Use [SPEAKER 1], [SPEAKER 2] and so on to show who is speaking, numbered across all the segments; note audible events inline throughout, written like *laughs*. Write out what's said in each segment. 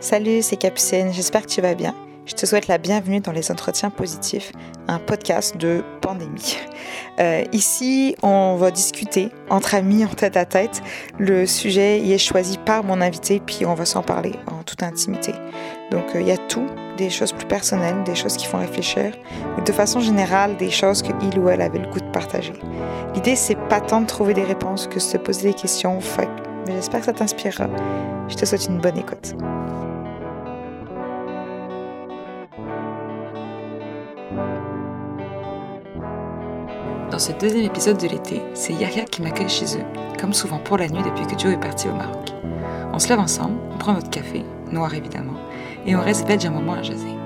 [SPEAKER 1] Salut, c'est Capucine, j'espère que tu vas bien. Je te souhaite la bienvenue dans les Entretiens Positifs, un podcast de pandémie. Euh, ici, on va discuter entre amis, en tête à tête. Le sujet y est choisi par mon invité, puis on va s'en parler en toute intimité. Donc, euh, il y a tout, des choses plus personnelles, des choses qui font réfléchir, ou de façon générale, des choses que il ou elle avait le goût de partager. L'idée, c'est pas tant de trouver des réponses que de se poser des questions. J'espère que ça t'inspirera. Je te souhaite une bonne écoute. Dans ce deuxième épisode de l'été, c'est Yahya qui m'accueille chez eux, comme souvent pour la nuit depuis que Joe est parti au Maroc. On se lève ensemble, on prend notre café, noir évidemment, et on reste veg un moment à jaser.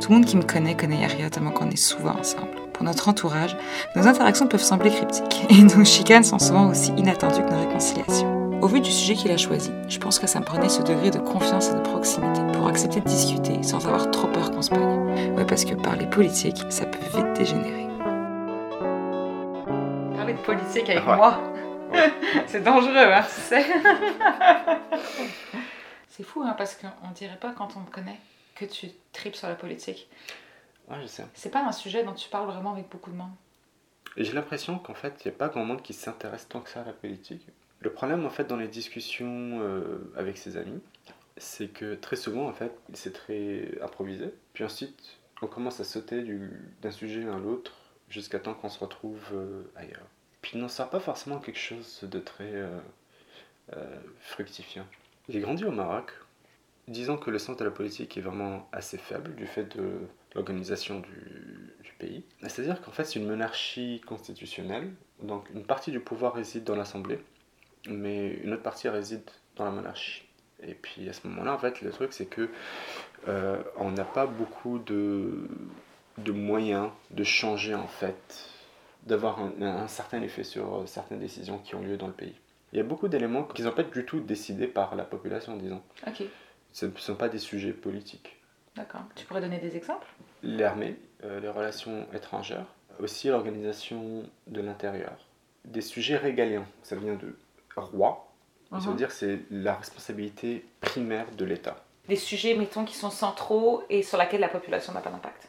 [SPEAKER 1] Tout le monde qui me connaît connaît Yahya tellement qu'on est souvent ensemble. Pour notre entourage, nos interactions peuvent sembler cryptiques, *laughs* et nos chicanes sont souvent aussi inattendues que nos réconciliations. Au vu du sujet qu'il a choisi, je pense que ça me prenait ce degré de confiance et de proximité pour accepter de discuter sans avoir trop peur qu'on se pagne. Ouais, parce que parler politique, ça peut vite dégénérer parler de politique avec
[SPEAKER 2] Ouais.
[SPEAKER 1] moi. *laughs* c'est dangereux, hein, tu sais. *laughs* c'est fou, hein, parce qu'on dirait pas quand on me connaît que tu tripes sur la politique.
[SPEAKER 2] Ouais, je sais.
[SPEAKER 1] C'est pas un sujet dont tu parles vraiment avec beaucoup de monde.
[SPEAKER 2] Et j'ai l'impression qu'en fait, il n'y a pas grand monde qui s'intéresse tant que ça à la politique. Le problème, en fait, dans les discussions euh, avec ses amis, c'est que très souvent, en fait, c'est très improvisé. Puis ensuite, on commence à sauter du- d'un sujet à l'autre jusqu'à temps qu'on se retrouve euh, ailleurs. Puis il n'en sort pas forcément quelque chose de très euh, euh, fructifiant. J'ai grandi au Maroc. Disons que le sens de la politique est vraiment assez faible du fait de l'organisation du, du pays. C'est-à-dire qu'en fait, c'est une monarchie constitutionnelle. Donc, une partie du pouvoir réside dans l'Assemblée, mais une autre partie réside dans la monarchie. Et puis à ce moment-là, en fait, le truc, c'est que euh, on n'a pas beaucoup de, de moyens de changer, en fait, d'avoir un, un certain effet sur euh, certaines décisions qui ont lieu dans le pays. Il y a beaucoup d'éléments qui ne sont pas du tout décidés par la population, disons.
[SPEAKER 1] Ok,
[SPEAKER 2] Ce ne sont pas des sujets politiques.
[SPEAKER 1] d'accord. Tu pourrais donner des exemples?
[SPEAKER 2] L'armée, euh, les relations étrangères, aussi l'organisation de l'intérieur. Des sujets régaliens, ça vient de roi, ça veut
[SPEAKER 1] Mhm.
[SPEAKER 2] dire que c'est la responsabilité primaire de l'État.
[SPEAKER 1] Des sujets, mettons, qui sont centraux et sur lesquels la population n'a pas d'impact.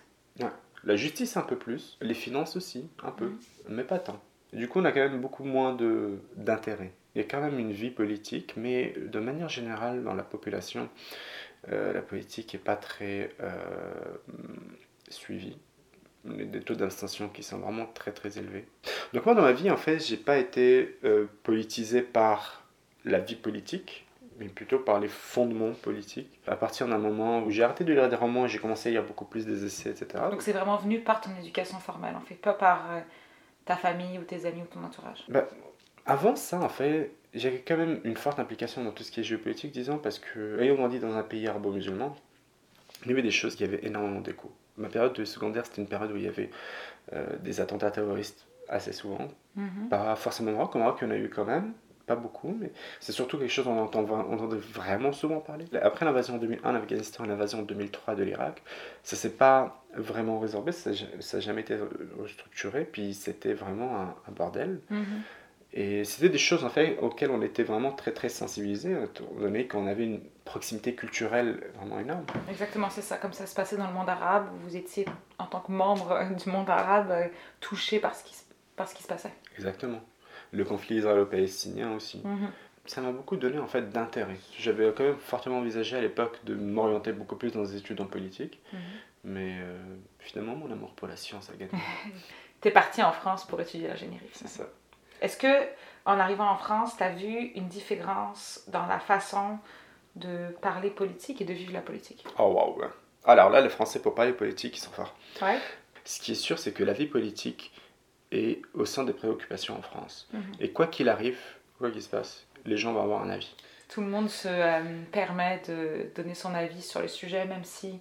[SPEAKER 2] La justice un peu plus, les finances aussi, un peu,
[SPEAKER 1] Mhm.
[SPEAKER 2] mais pas tant. Du coup, on a quand même beaucoup moins de- d'intérêt. Il y a quand même une vie politique, mais de manière générale, dans la population, euh, la politique n'est pas très euh, suivie. Des taux d'abstention qui sont vraiment très très élevés. Donc moi, dans ma vie, en fait, j'ai pas été euh, politisé par la vie politique, mais plutôt par les fondements politiques. À partir d'un moment où j'ai arrêté de lire des romans et j'ai commencé à lire beaucoup plus des essais, etc.
[SPEAKER 1] Donc c'est vraiment venu par ton éducation formelle, en fait, pas par euh, ta famille ou tes amis ou ton entourage?
[SPEAKER 2] Bah, avant ça, en fait, j'avais quand même une forte implication dans tout ce qui est géopolitique, disons, parce que, ayant grandi dans un pays arabo-musulman, il y avait des choses qui avaient énormément d'écho. Ma période de secondaire, c'était une période où il y avait euh, des attentats terroristes assez souvent.
[SPEAKER 1] Mhm.
[SPEAKER 2] Pas forcément au Maroc, au Maroc, il y en a eu quand même, pas beaucoup, mais c'est surtout quelque chose dont on entend, on entendait vraiment souvent parler. Après l'invasion en 2001 d'Afghanistan et l'invasion en 2003 de l'Irak, ça s'est pas vraiment résorbé, ça n'a jamais été restructuré, puis c'était vraiment un- un bordel.
[SPEAKER 1] Mhm.
[SPEAKER 2] Et c'était des choses en fait auxquelles on était vraiment très très sensibilisés, étant donné qu'on avait une proximité culturelle vraiment énorme.
[SPEAKER 1] Exactement, c'est ça. Comme ça se passait dans le monde arabe, vous étiez, en tant que membre *laughs* du monde arabe, euh, touché par ce qui, se- par ce qui se passait.
[SPEAKER 2] Exactement. Le conflit israélo-palestinien aussi.
[SPEAKER 1] Mhm.
[SPEAKER 2] Ça m'a beaucoup donné en fait d'intérêt. J'avais quand même fortement envisagé à l'époque de m'orienter beaucoup plus dans des études en politique,
[SPEAKER 1] Mhm.
[SPEAKER 2] mais euh, finalement mon amour pour la science a gagné. *laughs*
[SPEAKER 1] T'es parti en France pour étudier l'ingénierie.
[SPEAKER 2] C'est ça.
[SPEAKER 1] Est-ce que, en arrivant en France, t'as vu une différence dans la façon de parler politique et de vivre la politique?
[SPEAKER 2] Oh waouh. ouais. Alors là, les Français pour parler politique, ils sont forts.
[SPEAKER 1] Ouais.
[SPEAKER 2] Ce qui est sûr, c'est que la vie politique est au sein des préoccupations en France.
[SPEAKER 1] Mhm.
[SPEAKER 2] Et quoi qu'il arrive, quoi qu'il se passe, les gens vont avoir un avis.
[SPEAKER 1] Tout le monde se euh, permet de donner son avis sur le sujet, même si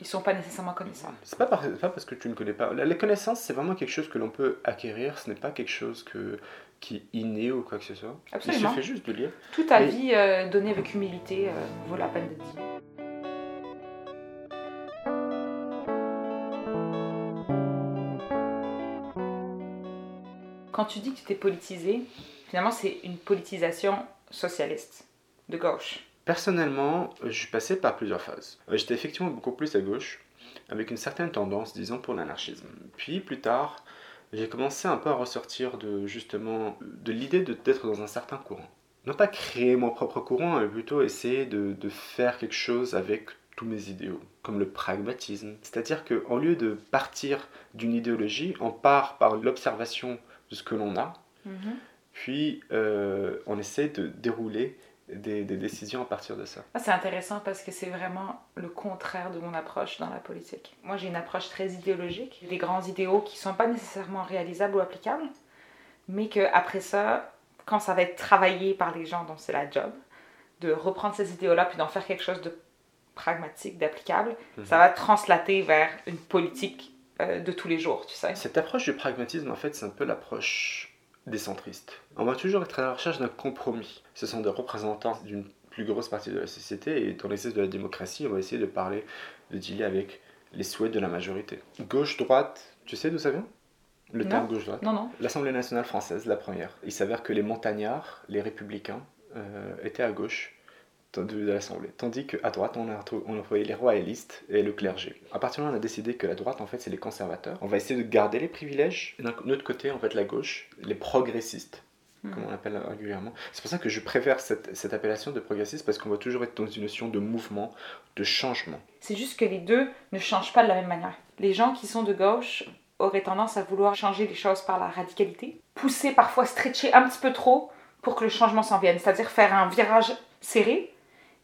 [SPEAKER 1] ils sont pas nécessairement connaissants.
[SPEAKER 2] C'est pas, par- pas parce que tu ne connais pas. La, la connaissance, c'est vraiment quelque chose que l'on peut acquérir. Ce n'est pas quelque chose que, qui est inné ou quoi que ce soit.
[SPEAKER 1] Absolument.
[SPEAKER 2] Il suffit juste de lire.
[SPEAKER 1] Toute ta
[SPEAKER 2] Mais-
[SPEAKER 1] vie euh, donnée avec humilité euh, vaut la peine d'être dit. Quand tu dis que tu t'es politisé, finalement c'est une politisation socialiste, de gauche.
[SPEAKER 2] Personnellement, je suis passé par plusieurs phases. Euh, J'étais effectivement beaucoup plus à gauche, avec une certaine tendance, disons, pour l'anarchisme. Puis plus tard, j'ai commencé un peu à ressortir de justement de l'idée de- d'être dans un certain courant. Non pas créer mon propre courant, mais plutôt essayer de, de faire quelque chose avec tous mes idéaux, comme le pragmatisme. C'est-à-dire qu'en lieu de partir d'une idéologie, on part par l'observation de ce que l'on a, puis euh, on essaie de dérouler des, des décisions à partir de ça.
[SPEAKER 1] Ah, c'est intéressant parce que c'est vraiment le contraire de mon approche dans la politique. Moi, j'ai une approche très idéologique, des grands idéaux qui sont pas nécessairement réalisables ou applicables, mais que après ça, quand ça va être travaillé par les gens dont c'est la job, de reprendre ces idéaux-là puis d'en faire quelque chose de pragmatique, d'applicable,
[SPEAKER 2] Mhm.
[SPEAKER 1] ça va translater vers une politique euh, de tous les jours, tu sais.
[SPEAKER 2] Cette approche du pragmatisme, en fait, c'est un peu l'approche des centristes. On va toujours être à la recherche d'un compromis. Ce sont des représentants d'une plus grosse partie de la société et dans l'exercice de la démocratie, on va essayer de parler, de dealer avec les souhaits de la majorité. Gauche-droite, tu sais d'où ça vient? Le terme gauche-droite
[SPEAKER 1] Non, non.
[SPEAKER 2] L'Assemblée nationale française, la première. Il s'avère que les montagnards, les républicains, euh, étaient à gauche de, l'Assemblée. Tandis qu'à droite, on a, on a envoyé les royalistes et le clergé. À partir de là, on a décidé que la droite, en fait, c'est les conservateurs. On va essayer de garder les privilèges. Et d'un autre côté, en fait, la gauche, les progressistes, comme on l'appelle régulièrement. C'est pour ça que je préfère cette, cette appellation de progressiste, parce qu'on va toujours être dans une notion de mouvement, de changement.
[SPEAKER 1] C'est juste que les deux ne changent pas de la même manière. Les gens qui sont de gauche auraient tendance à vouloir changer les choses par la radicalité, pousser parfois, stretcher un petit peu trop pour que le changement s'en vienne, c'est-à-dire faire un virage serré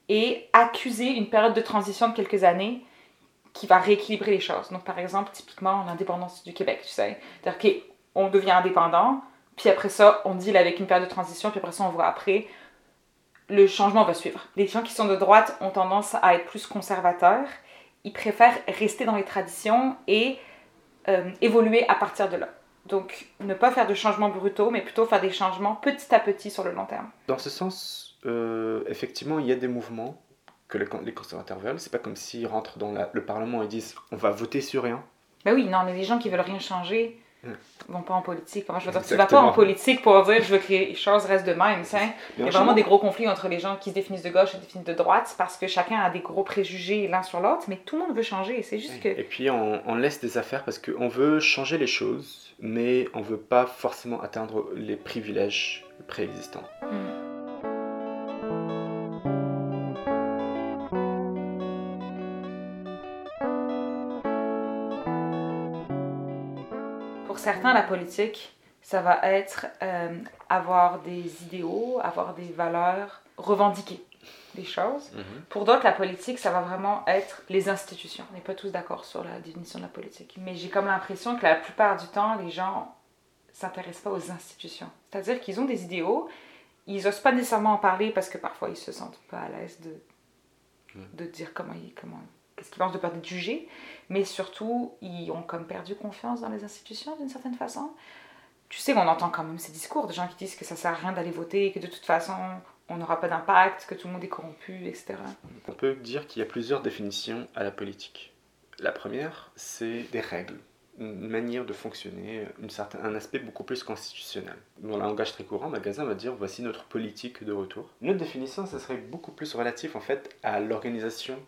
[SPEAKER 1] et accuser une période de transition de quelques années qui va rééquilibrer les choses. Donc par exemple, typiquement l'indépendance du Québec, tu sais. C'est-à-dire qu'on devient indépendant, puis après ça, on deal avec une période de transition, puis après ça, on voit après, le changement va suivre. Les gens qui sont de droite ont tendance à être plus conservateurs. Ils préfèrent rester dans les traditions et euh, évoluer à partir de là. Donc, ne pas faire de changements brutaux, mais plutôt faire des changements petit à petit sur le long terme.
[SPEAKER 2] Dans ce sens, euh, effectivement, il y a des mouvements que les, con- les conservateurs veulent. C'est pas comme s'ils rentrent dans la- le Parlement et disent on va voter sur rien.
[SPEAKER 1] Ben oui, non, mais les gens qui veulent rien changer. Vont pas en politique. Enfin, je veux dire, tu vas pas en politique pour dire je veux que les choses restent de même. Il y a vraiment des gros conflits entre les gens qui se définissent de gauche et définissent de droite parce que chacun a des gros préjugés l'un sur l'autre, mais tout le monde veut changer. C'est juste que
[SPEAKER 2] Et puis on, on laisse des affaires parce qu'on veut changer les choses, mais on veut pas forcément atteindre les privilèges préexistants.
[SPEAKER 1] Pour certains, la politique, ça va être euh, avoir des idéaux, avoir des valeurs, revendiquer des choses. Pour d'autres, la politique, ça va vraiment être les institutions. On n'est pas tous d'accord sur la définition de la politique. Mais j'ai comme l'impression que la plupart du temps, les gens s'intéressent pas aux institutions. C'est-à-dire qu'ils ont des idéaux, ils osent pas nécessairement en parler parce que parfois ils se sentent pas à l'aise de, de dire comment ils, comment, qu'est-ce qu'ils pensent de peur d'être jugés. Mais surtout, ils ont comme perdu confiance dans les institutions d'une certaine façon. Tu sais qu'on entend quand même ces discours de gens qui disent que ça sert à rien d'aller voter, que de toute façon on n'aura pas d'impact, que tout le monde est corrompu, etc.
[SPEAKER 2] On peut dire qu'il y a plusieurs définitions à la politique. La première, c'est des règles, une manière de fonctionner, un aspect beaucoup plus constitutionnel. Dans le langage très courant, Magasin va dire voici notre politique de retour. Une autre définition, ce serait beaucoup plus relatif en fait à l'organisation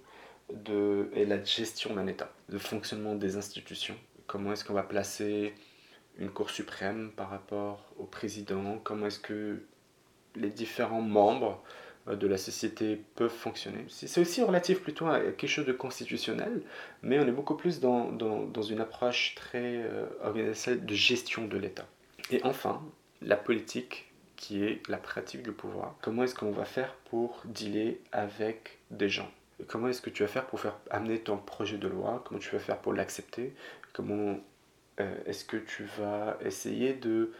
[SPEAKER 2] de, et la gestion d'un État, le fonctionnement des institutions. Comment est-ce qu'on va placer une Cour suprême par rapport au président? Comment est-ce que les différents membres euh, de la société peuvent fonctionner? C'est aussi relatif plutôt à quelque chose de constitutionnel, mais on est beaucoup plus dans, dans, dans une approche très euh, organisationnelle de gestion de l'État. Et enfin, la politique qui est la pratique du pouvoir. Comment est-ce qu'on va faire pour dealer avec des gens? Comment est-ce que tu vas faire pour faire amener ton projet de loi Comment tu vas faire pour l'accepter Comment euh, est-ce que tu vas essayer de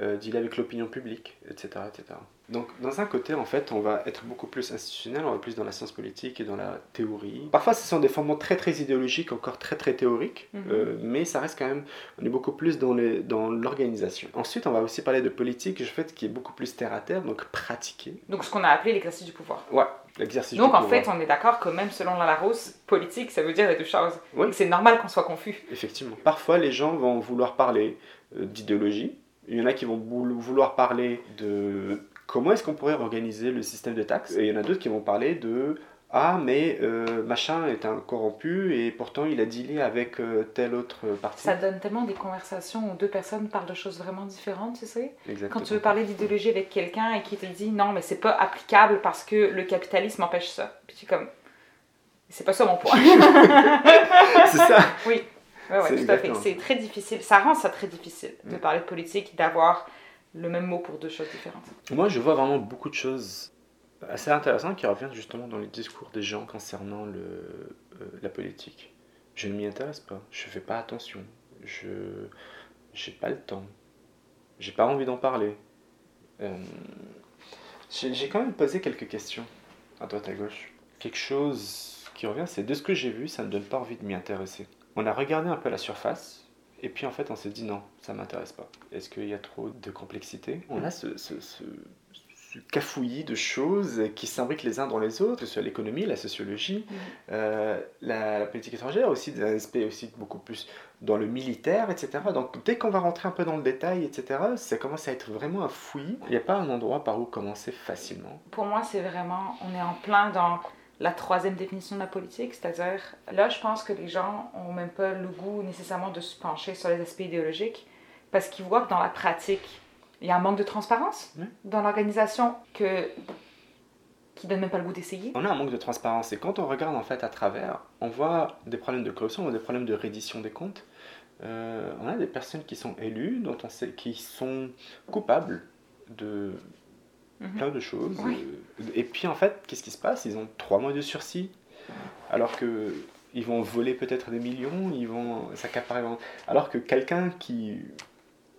[SPEAKER 2] euh, dealer avec l'opinion publique, etc., etc. Donc, dans un côté, en fait, on va être beaucoup plus institutionnel, on va plus dans la science politique et dans la théorie. Parfois, ce sont des fondements très, très idéologiques, encore très, très théoriques,
[SPEAKER 1] Mhm.
[SPEAKER 2] euh, mais ça reste quand même, on est beaucoup plus dans les- dans l'organisation. Ensuite, on va aussi parler de politique, en fait, qui est beaucoup plus terre à terre, donc pratiquer.
[SPEAKER 1] Donc ce qu'on a appelé l'exercice du pouvoir.
[SPEAKER 2] Ouais, l'exercice
[SPEAKER 1] Donc
[SPEAKER 2] du
[SPEAKER 1] en
[SPEAKER 2] pouvoir.
[SPEAKER 1] fait, on est d'accord que même selon la Larousse, politique, ça veut dire les deux choses.
[SPEAKER 2] Oui.
[SPEAKER 1] C'est normal qu'on soit confus.
[SPEAKER 2] Effectivement. Parfois, les gens vont vouloir parler euh, d'idéologie. Il y en a qui vont vouloir parler de comment est-ce qu'on pourrait organiser le système de taxes? Et il y en a d'autres qui vont parler de ah, mais euh, machin est un corrompu et pourtant il a dealé avec euh, telle autre partie.
[SPEAKER 1] Ça donne tellement des conversations où deux personnes parlent de choses vraiment différentes, tu sais.
[SPEAKER 2] Exactement.
[SPEAKER 1] Quand tu veux parler d'idéologie avec quelqu'un et qui te dit non, mais c'est pas applicable parce que le capitalisme empêche ça. Puis tu es comme, c'est pas ça mon point. *laughs*
[SPEAKER 2] c'est ça.
[SPEAKER 1] Oui, ouais, ouais,
[SPEAKER 2] C'est
[SPEAKER 1] tout à fait. C'est très difficile. Ça rend ça très difficile de
[SPEAKER 2] Mm.
[SPEAKER 1] parler de politique, d'avoir le même mot pour deux choses différentes.
[SPEAKER 2] Moi, je vois vraiment beaucoup de choses assez intéressantes qui reviennent justement dans les discours des gens concernant euh, la politique. Je ne m'y intéresse pas, je fais pas attention, je j'ai pas le temps, j'ai pas envie d'en parler. Euh, j'ai quand même posé quelques questions à droite à gauche. Quelque chose qui revient, c'est de ce que j'ai vu, ça me donne pas envie de m'y intéresser. On a regardé un peu la surface, et puis en fait, on s'est dit non, ça m'intéresse pas. Est-ce qu'il y a trop de complexité? On a ce, ce, ce- ce cafouillis de choses qui s'imbriquent les uns dans les autres, que ce soit l'économie, la sociologie,
[SPEAKER 1] Mhm.
[SPEAKER 2] euh, la, la politique étrangère, aussi des aspects aussi beaucoup plus dans le militaire, etc. Donc dès qu'on va rentrer un peu dans le détail, etc., ça commence à être vraiment un fouillis. Il n'y a pas un endroit par où commencer facilement?
[SPEAKER 1] Pour moi, c'est vraiment, on est en plein dans la troisième définition de la politique, c'est-à-dire, là, je pense que les gens ont même pas le goût nécessairement de se pencher sur les aspects idéologiques, parce qu'ils voient que dans la pratique, il y a un manque de transparence dans l'organisation que qui donne même pas le goût d'essayer.
[SPEAKER 2] On a un manque de transparence et quand on regarde en fait à travers, on voit des problèmes de corruption, on voit des problèmes de reddition des comptes. Euh, on a des personnes qui sont élues, dont on sait qui sont coupables de. Plein de choses.
[SPEAKER 1] Oui.
[SPEAKER 2] Euh, Et puis en fait, qu'est-ce qui se passe? Ils ont trois mois de sursis, alors que ils vont voler peut-être des millions, ils vont s'accaparer. Alors que quelqu'un qui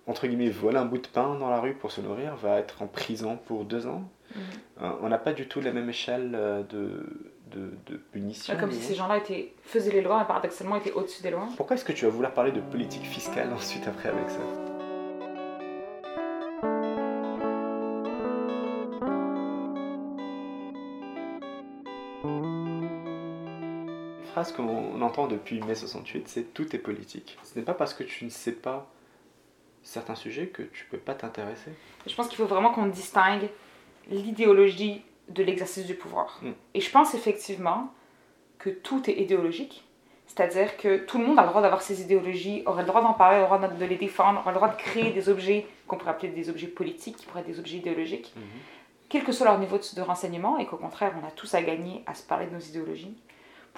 [SPEAKER 2] entre guillemets vole un bout de pain dans la rue pour se nourrir va être en prison pour deux ans.
[SPEAKER 1] Mhm.
[SPEAKER 2] Euh, On n'a pas du tout la même échelle euh, de, de, de punition.
[SPEAKER 1] Comme si ces gens-là étaient, faisaient les lois, mais paradoxalement étaient au-dessus des lois.
[SPEAKER 2] Pourquoi est-ce que tu vas vouloir parler de politique fiscale ensuite après avec ça? Phrase qu'on entend depuis mai 68, c'est tout est politique. Ce n'est pas parce que tu ne sais pas certains sujets que tu peux pas t'intéresser.
[SPEAKER 1] Je pense qu'il faut vraiment qu'on distingue l'idéologie de l'exercice du pouvoir.
[SPEAKER 2] Mm.
[SPEAKER 1] Et je pense effectivement que tout est idéologique. C'est-à-dire que tout le monde a le droit d'avoir ses idéologies, aurait le droit d'en parler, aurait le droit de les défendre, aurait le droit de créer des objets qu'on pourrait appeler des objets politiques, qui pourraient être des objets idéologiques, quel que soit leur niveau de, de renseignement, et qu'au contraire, on a tous à gagner à se parler de nos idéologies.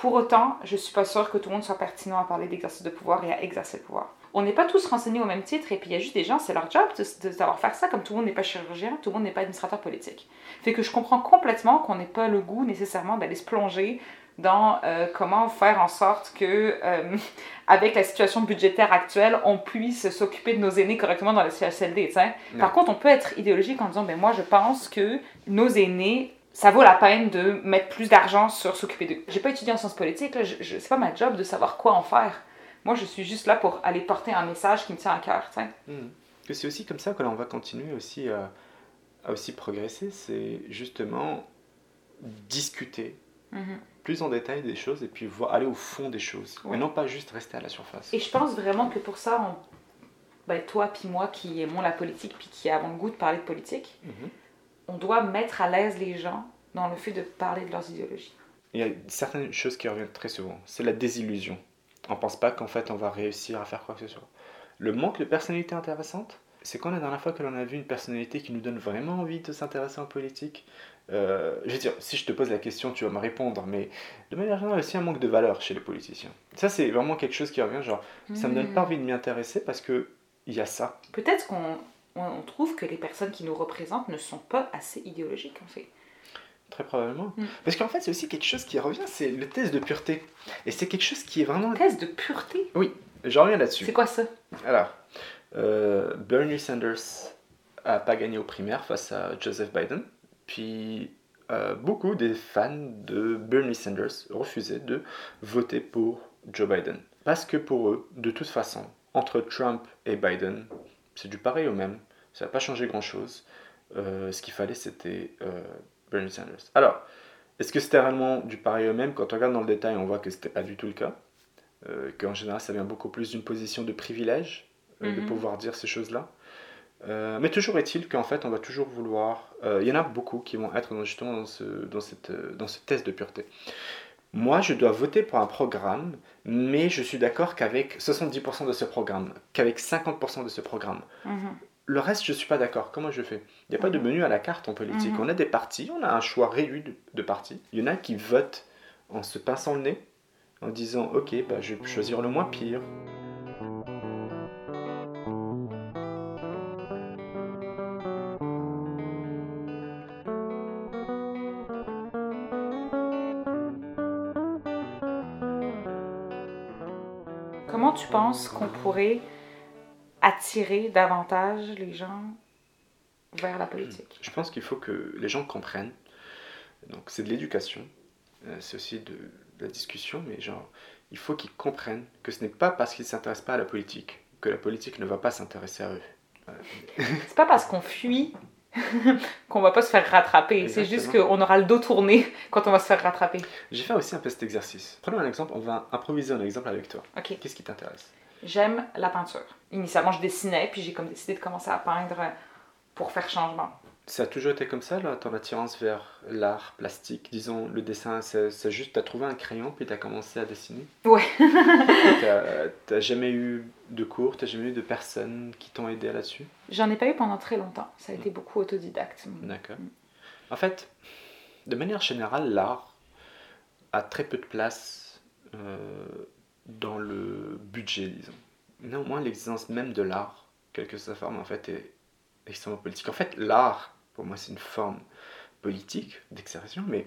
[SPEAKER 1] Pour autant, je suis pas sûre que tout le monde soit pertinent à parler d'exercice de pouvoir et à exercer le pouvoir. On n'est pas tous renseignés au même titre, et puis il y a juste des gens, c'est leur job de, de savoir faire ça, comme tout le monde n'est pas chirurgien, tout le monde n'est pas administrateur politique. Fait que je comprends complètement qu'on n'ait pas le goût nécessairement d'aller se plonger dans euh, comment faire en sorte que, euh, *laughs* avec la situation budgétaire actuelle, on puisse s'occuper de nos aînés correctement dans le CHSLD. Par contre, on peut être idéologique en disant, ben moi, je pense que nos aînés, ça vaut la peine de mettre plus d'argent sur s'occuper d'eux. J'ai pas étudié en sciences politiques, là, je, je- c'est pas ma job de savoir quoi en faire. Moi, je suis juste là pour aller porter un message qui me tient à cœur.
[SPEAKER 2] Que c'est aussi comme ça que l'on va continuer aussi à, à aussi progresser, c'est justement discuter
[SPEAKER 1] Mhm.
[SPEAKER 2] plus en détail des choses et puis voir, aller au fond des choses.
[SPEAKER 1] Ouais.
[SPEAKER 2] Et non pas juste rester à la surface.
[SPEAKER 1] Et je pense vraiment que pour ça, on- ben, toi puis moi qui aimons la politique puis qui avons le goût de parler de politique,
[SPEAKER 2] Mhm.
[SPEAKER 1] On doit mettre à l'aise les gens dans le fait de parler de leurs idéologies.
[SPEAKER 2] Il y a certaines choses qui reviennent très souvent. C'est la désillusion. On pense pas qu'en fait on va réussir à faire quoi que ce soit. Le manque de personnalité intéressante, c'est quand la dernière fois que l'on a vu une personnalité qui nous donne vraiment envie de s'intéresser en politique. Euh, je veux dire, si je te pose la question, tu vas me répondre, mais de manière générale, aussi un manque de valeur chez les politiciens. Ça, c'est vraiment quelque chose qui revient, genre, ça me donne
[SPEAKER 1] Hmm.
[SPEAKER 2] pas envie de m'y intéresser parce que il y a ça.
[SPEAKER 1] Peut-être qu'on on- trouve que les personnes qui nous représentent ne sont pas assez idéologiques, en fait.
[SPEAKER 2] Très probablement.
[SPEAKER 1] Mm.
[SPEAKER 2] Parce qu'en fait, c'est aussi quelque chose qui revient, c'est le test de pureté. Et c'est quelque chose qui est vraiment...
[SPEAKER 1] Thèse de pureté?
[SPEAKER 2] Je reviens là-dessus.
[SPEAKER 1] C'est quoi ça?
[SPEAKER 2] Alors, euh, Bernie Sanders a pas gagné aux primaires face à Joseph Biden. Puis, euh, beaucoup des fans de Bernie Sanders refusaient de voter pour Joe Biden. Parce que pour eux, de toute façon, entre Trump et Biden, c'est du pareil au même. Ça n'a pas changé grand-chose. Euh, ce qu'il fallait, c'était euh, Bernie Sanders. Alors, est-ce que c'était réellement du pareil au même? Quand on regarde dans le détail, on voit que c'était pas du tout le cas. Euh, Qu'en général, ça vient beaucoup plus d'une position de privilège de
[SPEAKER 1] Mhm.
[SPEAKER 2] pouvoir dire ces choses-là. Mais toujours est-il qu'en fait, on va toujours vouloir. Il y en a beaucoup qui vont être justement dans ce, dans, cette, dans ce test de pureté. Moi, je dois voter pour un programme, mais je suis d'accord qu'avec 70% de ce programme, qu'avec 50% de ce programme.
[SPEAKER 1] Mhm.
[SPEAKER 2] Le reste, je ne suis pas d'accord. Comment je fais? Il n'y a pas de
[SPEAKER 1] Mhm.
[SPEAKER 2] menu à la carte en politique.
[SPEAKER 1] Mhm.
[SPEAKER 2] On a des partis, on a un choix réduit de, de partis. Il y en a qui votent en se pinçant le nez, en disant Ok, bah, je vais choisir le moins pire.
[SPEAKER 1] Penses qu'on pourrait attirer davantage les gens vers la politique?
[SPEAKER 2] Je pense qu'il faut que les gens comprennent. Donc, c'est de l'éducation, euh, c'est aussi de, de la discussion, mais genre, il faut qu'ils comprennent que ce n'est pas parce qu'ils ne s'intéressent pas à la politique que la politique ne va pas s'intéresser à eux.
[SPEAKER 1] C'est pas parce qu'on fuit *laughs* qu'on va pas se faire rattraper. C'est juste qu'on aura le dos tourné quand on va se faire rattraper.
[SPEAKER 2] J'ai fait aussi un peu cet exercice. Prenons un exemple, on va improviser un exemple avec toi.
[SPEAKER 1] Ok.
[SPEAKER 2] Qu'est-ce qui t'intéresse?
[SPEAKER 1] J'aime la peinture. Initialement, je dessinais, puis j'ai comme décidé de commencer à peindre pour faire changement.
[SPEAKER 2] Ça a toujours été comme ça, là, ton attirance vers l'art plastique, disons, le dessin, c'est juste, t'as trouvé un crayon, puis t'as commencé à dessiner?
[SPEAKER 1] Ouais. *laughs*
[SPEAKER 2] T'as- T'as jamais eu de cours, t'as jamais eu de personnes qui t'ont aidé là-dessus?
[SPEAKER 1] J'en ai pas eu pendant très longtemps. Ça a été beaucoup autodidacte.
[SPEAKER 2] D'accord. En fait, de manière générale, l'art a très peu de place euh, dans le budget, disons. Néanmoins, l'existence même de l'art, quelle que soit sa forme, en fait, est extrêmement politique. En fait, l'art, pour moi, c'est une forme politique d'expression, mais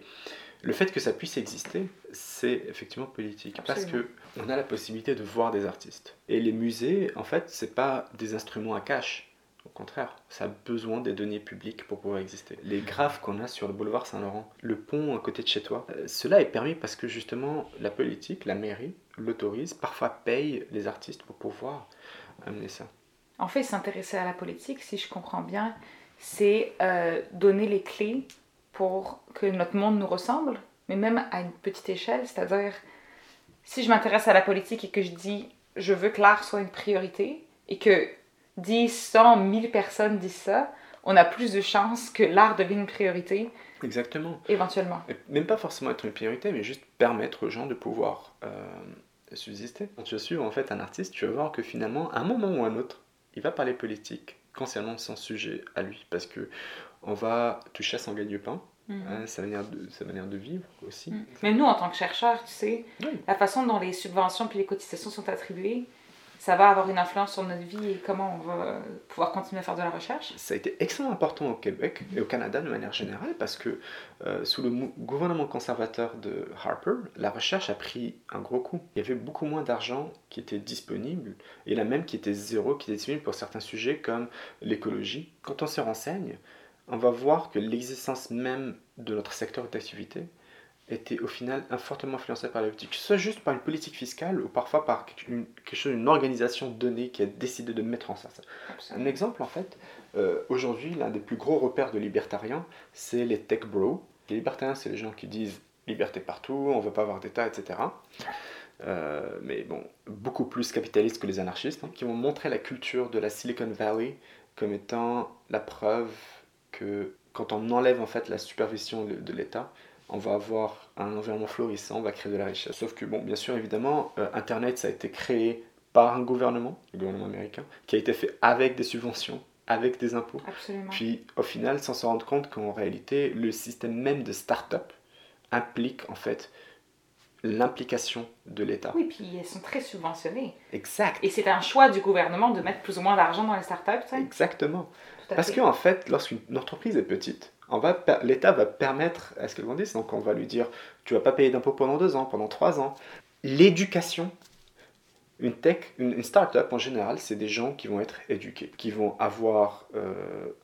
[SPEAKER 2] le fait que ça puisse exister, c'est effectivement politique. Parce que on a la possibilité de voir des artistes. Et les musées, en fait, c'est pas des instruments à cash. Au contraire, ça a besoin des données publiques pour pouvoir exister. Les graphes qu'on a sur le boulevard Saint-Laurent, le pont à côté de chez toi, euh, cela est permis parce que justement la politique, la mairie, l'autorise, parfois paye les artistes pour pouvoir amener ça.
[SPEAKER 1] En fait, s'intéresser à la politique, si je comprends bien, c'est euh, donner les clés pour que notre monde nous ressemble, mais même à une petite échelle. C'est-à-dire, si je m'intéresse à la politique et que je dis je veux que l'art soit une priorité, et que 10, 100, 1000 personnes disent ça, on a plus de chances que l'art devienne une priorité,
[SPEAKER 2] Exactement.
[SPEAKER 1] éventuellement.
[SPEAKER 2] Et même pas forcément être une priorité, mais juste permettre aux gens de pouvoir euh, subsister. Quand tu suis en fait un artiste, tu vas voir que finalement, à un moment ou à un autre, il va parler politique concernant son sujet à lui, parce que on va toucher à son gagne-pain,
[SPEAKER 1] Mhm.
[SPEAKER 2] hein, sa, manière de, sa manière de vivre aussi.
[SPEAKER 1] Mm. Même nous, en tant que chercheurs, tu sais,
[SPEAKER 2] Oui.
[SPEAKER 1] la façon dont les subventions puis les cotisations sont attribuées, ça va avoir une influence sur notre vie et comment on va pouvoir continuer à faire de la recherche.
[SPEAKER 2] Ça a été extrêmement important au Québec et au Canada de manière générale parce que euh, sous le gouvernement conservateur de Harper, la recherche a pris un gros coup. Il y avait beaucoup moins d'argent qui était disponible et a même qui était zéro, qui était disponible pour certains sujets comme l'écologie. Quand on se renseigne, on va voir que l'existence même de notre secteur d'activité était au final fortement influencée par la politique, que ce soit juste par une politique fiscale ou parfois par quelque une, quelque chose, une organisation donnée qui a décidé de mettre en place ça. Un exemple, en fait, euh, aujourd'hui, l'un des plus gros repères de libertariens, c'est les tech bros. Les libertariens, c'est les gens qui disent liberté partout, on veut pas avoir d'État, etc. Euh, mais bon, beaucoup plus capitalistes que les anarchistes, hein, qui vont montrer la culture de la Silicon Valley comme étant la preuve que quand on enlève en fait la supervision de, de l'État, on va avoir un environnement florissant, on va créer de la richesse. Sauf que, bon, bien sûr, évidemment, euh, Internet, ça a été créé par un gouvernement, le gouvernement américain, qui a été fait avec des subventions, avec des impôts.
[SPEAKER 1] Absolument.
[SPEAKER 2] Puis au final, sans se rendre compte qu'en réalité, le système même de start-up implique en fait l'implication de l'État.
[SPEAKER 1] Oui, puis elles sont très subventionnées.
[SPEAKER 2] Exact.
[SPEAKER 1] Et c'est un choix du gouvernement de mettre plus ou moins d'argent dans les startups, tu sais.
[SPEAKER 2] Exactement. Parce qu'en fait, lorsqu'une entreprise est petite, l'État va permettre à ce qu'elle grandisse. Donc on va lui dire, tu vas pas payer d'impôts pendant deux ans, pendant trois ans. L'éducation, une tech, une, start-up en général, c'est des gens qui vont être éduqués, qui vont avoir euh,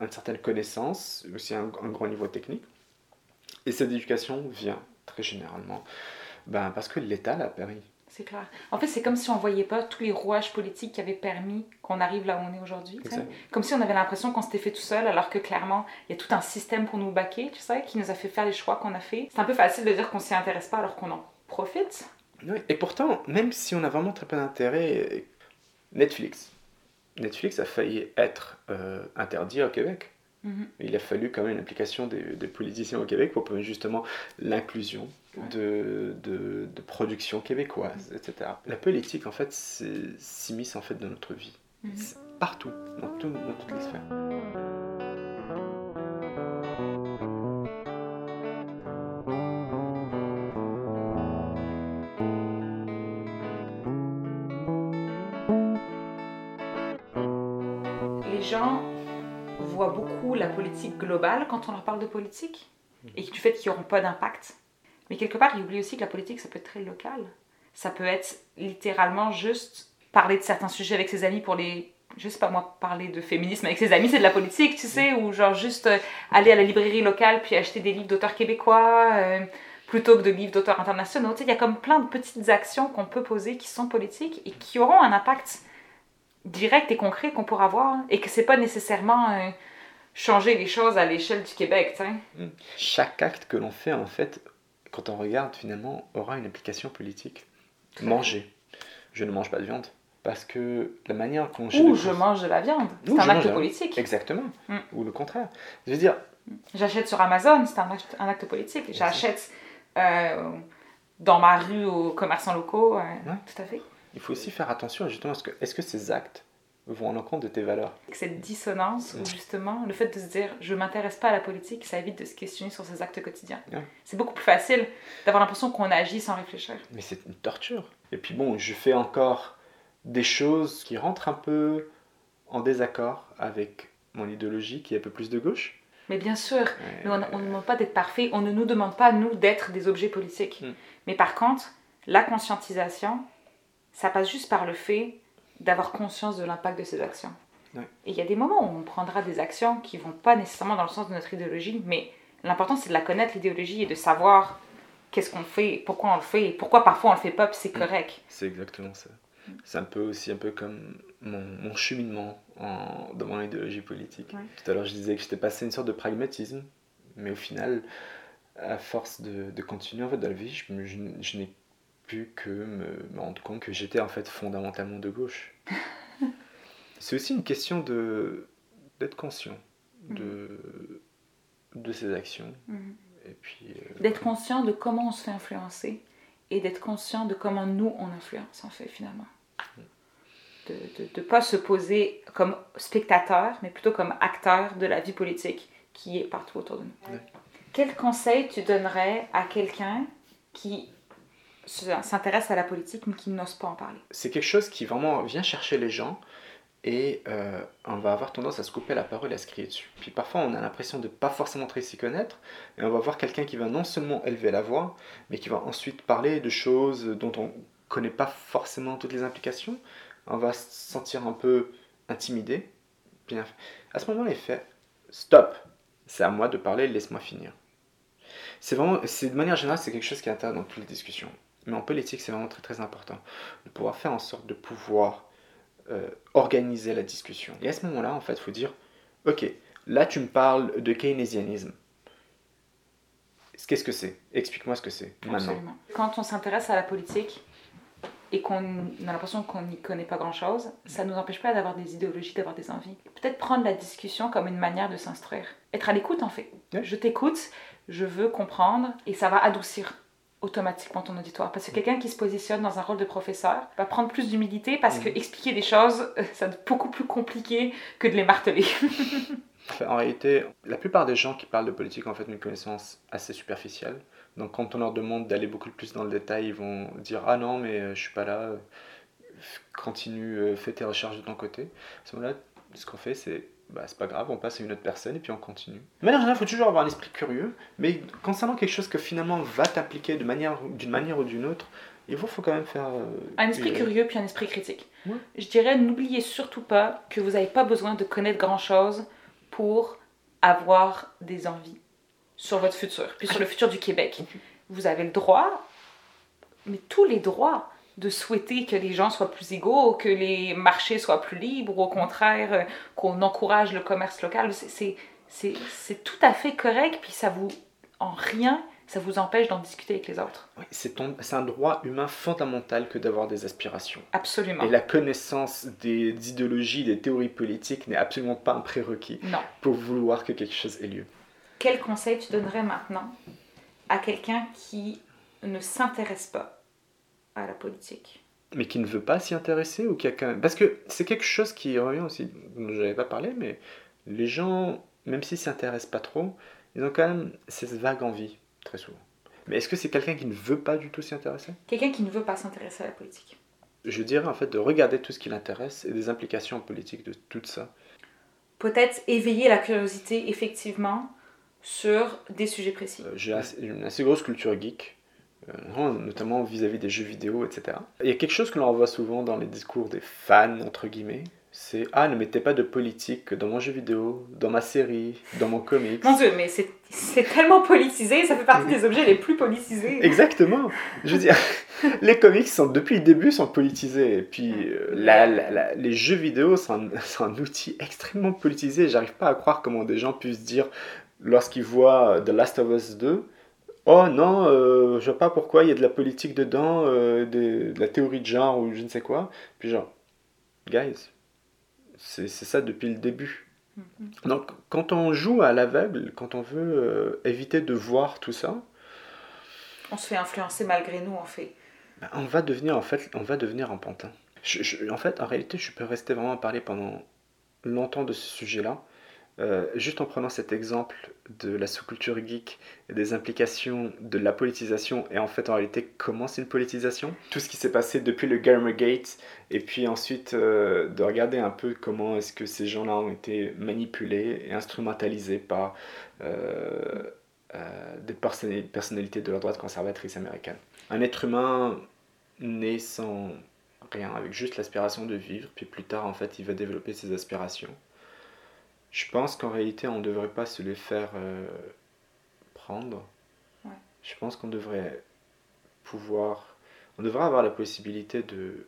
[SPEAKER 2] une certaine connaissance, aussi un, un grand niveau technique. Et cette éducation vient très généralement ben, parce que l'État l'a permis.
[SPEAKER 1] C'est clair. En fait, c'est comme si on voyait pas tous les rouages politiques qui avaient permis qu'on arrive là où on est aujourd'hui. Comme si on avait l'impression qu'on s'était fait tout seul, alors que clairement, il y a tout un système pour nous baquer, tu sais, qui nous a fait faire les choix qu'on a fait. C'est un peu facile de dire qu'on s'y intéresse pas alors qu'on en profite.
[SPEAKER 2] Oui, Et pourtant, même si on a vraiment très peu d'intérêt, Netflix. Netflix a failli être euh, interdit au Québec.
[SPEAKER 1] Mhm.
[SPEAKER 2] Il a fallu quand même une implication des, des politiciens au Québec pour permettre justement l'inclusion de, de, de production québécoise, etc. La politique, en fait, s'immisce en fait dans notre vie.
[SPEAKER 1] Mhm.
[SPEAKER 2] C'est Partout, dans, tout- dans toutes les sphères.
[SPEAKER 1] Les gens voient beaucoup la politique globale quand on leur parle de politique et du fait qu'ils n'auront pas d'impact. Mais quelque part, ils oublient aussi que la politique, ça peut être très local. Ça peut être littéralement juste parler de certains sujets avec ses amis pour les... Je sais pas moi, parler de féminisme avec ses amis, c'est de la politique, tu sais, ou genre juste euh, aller à la librairie locale puis acheter des livres d'auteurs québécois euh, plutôt que de livres d'auteurs internationaux. Tu sais, il y a comme plein de petites actions qu'on peut poser qui sont politiques et qui auront un impact direct et concret qu'on pourra voir et que c'est pas nécessairement euh, changer les choses à l'échelle du Québec, sais.
[SPEAKER 2] Chaque acte que l'on fait, en fait, quand on regarde finalement, aura une implication politique. Manger. Je ne mange pas de viande. Parce que la manière dont
[SPEAKER 1] Ou je mange de la viande, c'est un acte politique.
[SPEAKER 2] Exactement.
[SPEAKER 1] Mm.
[SPEAKER 2] Ou le contraire. Je veux dire,
[SPEAKER 1] J'achète sur Amazon, c'est un acte, un acte politique. J'achète euh, dans ma rue aux commerçants locaux, euh,
[SPEAKER 2] Ouais.
[SPEAKER 1] tout à fait.
[SPEAKER 2] Il faut aussi faire attention justement à ce que est-ce que ces actes vont en encontre de tes valeurs?
[SPEAKER 1] Cette dissonance, où justement, le fait de se dire je m'intéresse pas à la politique, ça évite de se questionner sur ses actes quotidiens. C'est beaucoup plus facile d'avoir l'impression qu'on agit sans réfléchir.
[SPEAKER 2] Mais c'est une torture. Et puis bon, je fais encore des choses qui rentrent un peu en désaccord avec mon idéologie qui est un peu plus de gauche.
[SPEAKER 1] Mais bien sûr, on ne demande pas d'être parfait, on ne nous demande pas, nous, d'être des objets politiques.
[SPEAKER 2] Mm.
[SPEAKER 1] Mais par contre, la conscientisation, ça passe juste par le fait d'avoir conscience de l'impact de ces actions.
[SPEAKER 2] Ouais.
[SPEAKER 1] Et il y a des moments où on prendra des actions qui vont pas nécessairement dans le sens de notre idéologie, mais l'important c'est de la connaître, l'idéologie, et de savoir qu'est-ce qu'on fait, pourquoi on le fait, et pourquoi parfois on le fait pas, c'est
[SPEAKER 2] Mm.
[SPEAKER 1] correct.
[SPEAKER 2] C'est exactement ça. C'est un peu aussi un peu comme mon, mon cheminement en, dans mon idéologie politique.
[SPEAKER 1] Ouais.
[SPEAKER 2] Tout à l'heure, je disais que j'étais passé une sorte de pragmatisme, mais au final, à force de, de continuer en fait dans la vie, je, je je n'ai pu que me, me rendre compte que j'étais en fait fondamentalement de gauche. *laughs* C'est aussi une question de d'être conscient de, de ses actions.
[SPEAKER 1] Mhm.
[SPEAKER 2] Et puis, euh,
[SPEAKER 1] D'être conscient de comment on se fait influencer, et d'être conscient de comment nous on influence en fait finalement. De ne pas se poser comme spectateur, mais plutôt comme acteur de la vie politique qui est partout autour de nous. Quel conseil tu donnerais à quelqu'un qui se- s'intéresse à la politique mais qui n'ose pas en parler
[SPEAKER 2] c'est quelque chose qui vraiment vient chercher les gens et euh, on va avoir tendance à se couper la parole et à se crier dessus. Puis parfois on a l'impression de pas forcément très s'y connaître et on va voir quelqu'un qui va non seulement élever la voix, mais qui va ensuite parler de choses dont on connaît pas forcément toutes les implications. On va se sentir un peu intimidé. Bien, à ce moment-là, il fait stop, c'est à moi de parler, laisse-moi finir. C'est vraiment, c'est de manière générale, c'est quelque chose qui est interne dans toutes les discussions. Mais en politique, c'est vraiment très très important de pouvoir faire en sorte de pouvoir euh, organiser la discussion. Et à ce moment-là, en fait, il faut dire, ok, là tu me parles de keynésianisme. Qu'est-ce que c'est? Explique-moi ce que c'est maintenant.
[SPEAKER 1] Quand on s'intéresse à la politique et qu'on a l'impression qu'on n'y connaît pas grand-chose, ça ne nous empêche pas d'avoir des idéologies, d'avoir des envies. Peut-être prendre la discussion comme une manière de s'instruire. Être à l'écoute, en fait. Je t'écoute, je veux comprendre, et ça va adoucir automatiquement ton auditoire. Parce que quelqu'un qui se positionne dans un rôle de professeur va prendre plus d'humilité parce que
[SPEAKER 2] Mhm.
[SPEAKER 1] expliquer des choses, euh, ça va être beaucoup plus compliqué que de les marteler. *laughs*
[SPEAKER 2] En réalité, la plupart des gens qui parlent de politique en fait ont une connaissance assez superficielle. Donc quand on leur demande d'aller beaucoup plus dans le détail, ils vont dire ah non mais euh, je suis pas là. euh, Continue, euh, fais tes recherches de ton côté. À ce moment-là, ce qu'on fait c'est bah, c'est pas grave, on passe à une autre personne et puis on continue. De manière générale, il faut toujours avoir un esprit curieux, mais concernant quelque chose que finalement va t'appliquer de manière, d'une manière ou d'une autre, il faut, faut quand même faire. euh,
[SPEAKER 1] Un esprit curieux puis un esprit critique.
[SPEAKER 2] Ouais.
[SPEAKER 1] Je dirais, n'oubliez surtout pas que vous n'avez pas besoin de connaître grand-chose pour avoir des envies sur votre futur, puis sur *laughs* le futur du Québec. Vous avez le droit, mais tous les droits, de souhaiter que les gens soient plus égaux, que les marchés soient plus libres, ou au contraire, euh, qu'on encourage le commerce local. C'est- tout à fait correct, puis ça vous, en rien, ça vous empêche d'en discuter avec les autres.
[SPEAKER 2] Oui, c'est un droit humain fondamental que d'avoir des aspirations.
[SPEAKER 1] Absolument.
[SPEAKER 2] Et la connaissance des idéologies, des théories politiques n'est absolument pas un prérequis
[SPEAKER 1] Non.
[SPEAKER 2] pour vouloir que quelque chose ait lieu.
[SPEAKER 1] Quel conseil tu donnerais maintenant à quelqu'un qui ne s'intéresse pas à la politique
[SPEAKER 2] Mais qui ne veut pas s'y intéresser ou qui a quand même... Parce que c'est quelque chose qui revient aussi, dont je n'avais pas parlé, mais les gens, même s'ils s'y intéressent pas trop, ils ont quand même cette vague envie, très souvent. Mais est-ce que c'est quelqu'un qui ne veut pas du tout s'y intéresser?
[SPEAKER 1] Quelqu'un qui ne veut pas s'intéresser à la politique.
[SPEAKER 2] Je dirais en fait de regarder tout ce qui l'intéresse et des implications politiques de tout ça.
[SPEAKER 1] Peut-être éveiller la curiosité, effectivement, sur des sujets précis.
[SPEAKER 2] Euh, J'ai une assez grosse culture geek, notamment vis-à-vis des jeux vidéo, etc. Il y a quelque chose que l'on voit souvent dans les discours des fans, entre guillemets, c'est « Ah, ne mettez pas de politique dans mon jeu vidéo, dans ma série, dans mon comics.
[SPEAKER 1] Mon Dieu, mais c'est tellement politisé, ça fait partie des objets les plus politisés. »
[SPEAKER 2] Exactement Je veux dire, *laughs* les comics, sont, depuis le début, sont politisés. Et puis, euh, la- la- la- les jeux vidéo, un, *laughs* c'est un outil extrêmement politisé. J'arrive pas à croire comment des gens puissent dire, lorsqu'ils voient The Last of Us 2, Oh non, euh, je vois pas pourquoi il y a de la politique dedans, euh, de, de la théorie de genre ou je ne sais quoi. Puis genre, guys, c'est c'est ça depuis le début.
[SPEAKER 1] Mhm.
[SPEAKER 2] Donc quand on joue à l'aveugle, quand on veut euh, éviter de voir tout ça,
[SPEAKER 1] On se fait influencer malgré nous, en fait.
[SPEAKER 2] bah, on va devenir en fait, on va devenir un pantin. Je- je- en fait, en réalité, je peux rester vraiment à parler pendant longtemps de ce sujet-là. Euh, juste en prenant cet exemple de la sous-culture geek et des implications de la politisation, et en fait, en réalité, comment c'est une politisation Tout ce qui s'est passé depuis le Gamergate, et puis ensuite euh, de regarder un peu comment est-ce que ces gens-là ont été manipulés et instrumentalisés par euh, des personnali- personnalités de la droite conservatrice américaine. Un être humain né sans rien, avec juste l'aspiration de vivre, puis plus tard, en fait, il va développer ses aspirations. Je pense qu'en réalité, on ne devrait pas se les faire euh, prendre.
[SPEAKER 1] Ouais.
[SPEAKER 2] Je pense qu'on devrait pouvoir... On devrait avoir la possibilité de,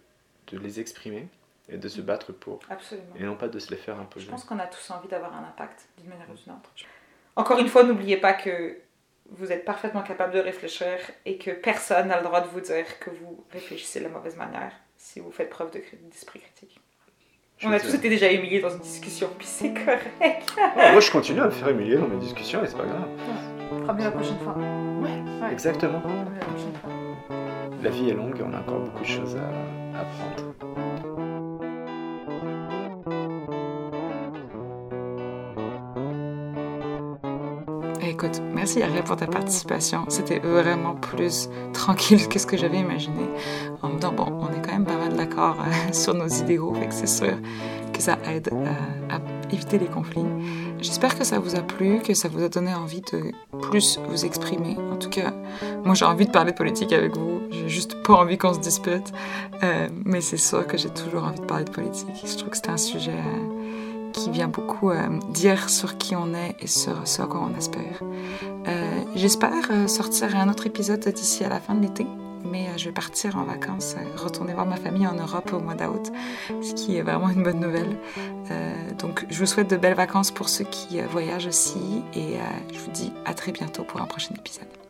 [SPEAKER 2] de les exprimer et de se battre pour,
[SPEAKER 1] Absolument.
[SPEAKER 2] et non pas de se les faire imposer.
[SPEAKER 1] Je pense qu'on a tous envie d'avoir un impact d'une manière ou d'une autre. Encore une fois, n'oubliez pas que vous êtes parfaitement capable de réfléchir et que personne n'a le droit de vous dire que vous réfléchissez de la mauvaise manière si vous faites preuve de d'esprit critique.
[SPEAKER 2] Je
[SPEAKER 1] On a tous été déjà humiliés dans une discussion, puis c'est correct.
[SPEAKER 2] Moi, je continue à me faire humilier dans mes discussions et c'est pas grave.
[SPEAKER 1] On fera mieux la prochaine fois. Ouais, ouais.
[SPEAKER 2] Exactement.
[SPEAKER 1] La prochaine fois.
[SPEAKER 2] La vie est longue et on a encore beaucoup de choses à apprendre.
[SPEAKER 1] Merci Yaria pour ta participation. C'était vraiment plus *laughs* tranquille que ce que j'avais imaginé. En même temps, bon, on est quand même pas mal d'accord euh, *laughs* sur nos idéaux, fait c'est sûr que ça aide euh, à éviter les conflits. J'espère que ça vous a plu, que ça vous a donné envie de plus vous exprimer. En tout cas, moi j'ai envie de parler politique avec vous. J'ai juste pas envie qu'on se dispute. Euh, mais c'est sûr que j'ai toujours envie de parler de politique. Je trouve que c'est un sujet qui vient beaucoup euh, dire sur qui on est et sur ce à quoi on aspire. Euh, J'espère euh, sortir un autre épisode d'ici à la fin de l'été. Mais euh, je vais partir en vacances, retourner voir ma famille en Europe au mois d'août, ce qui est vraiment une bonne nouvelle. Donc je vous souhaite de belles vacances pour ceux qui voyagent aussi et je vous dis à très bientôt pour un prochain épisode.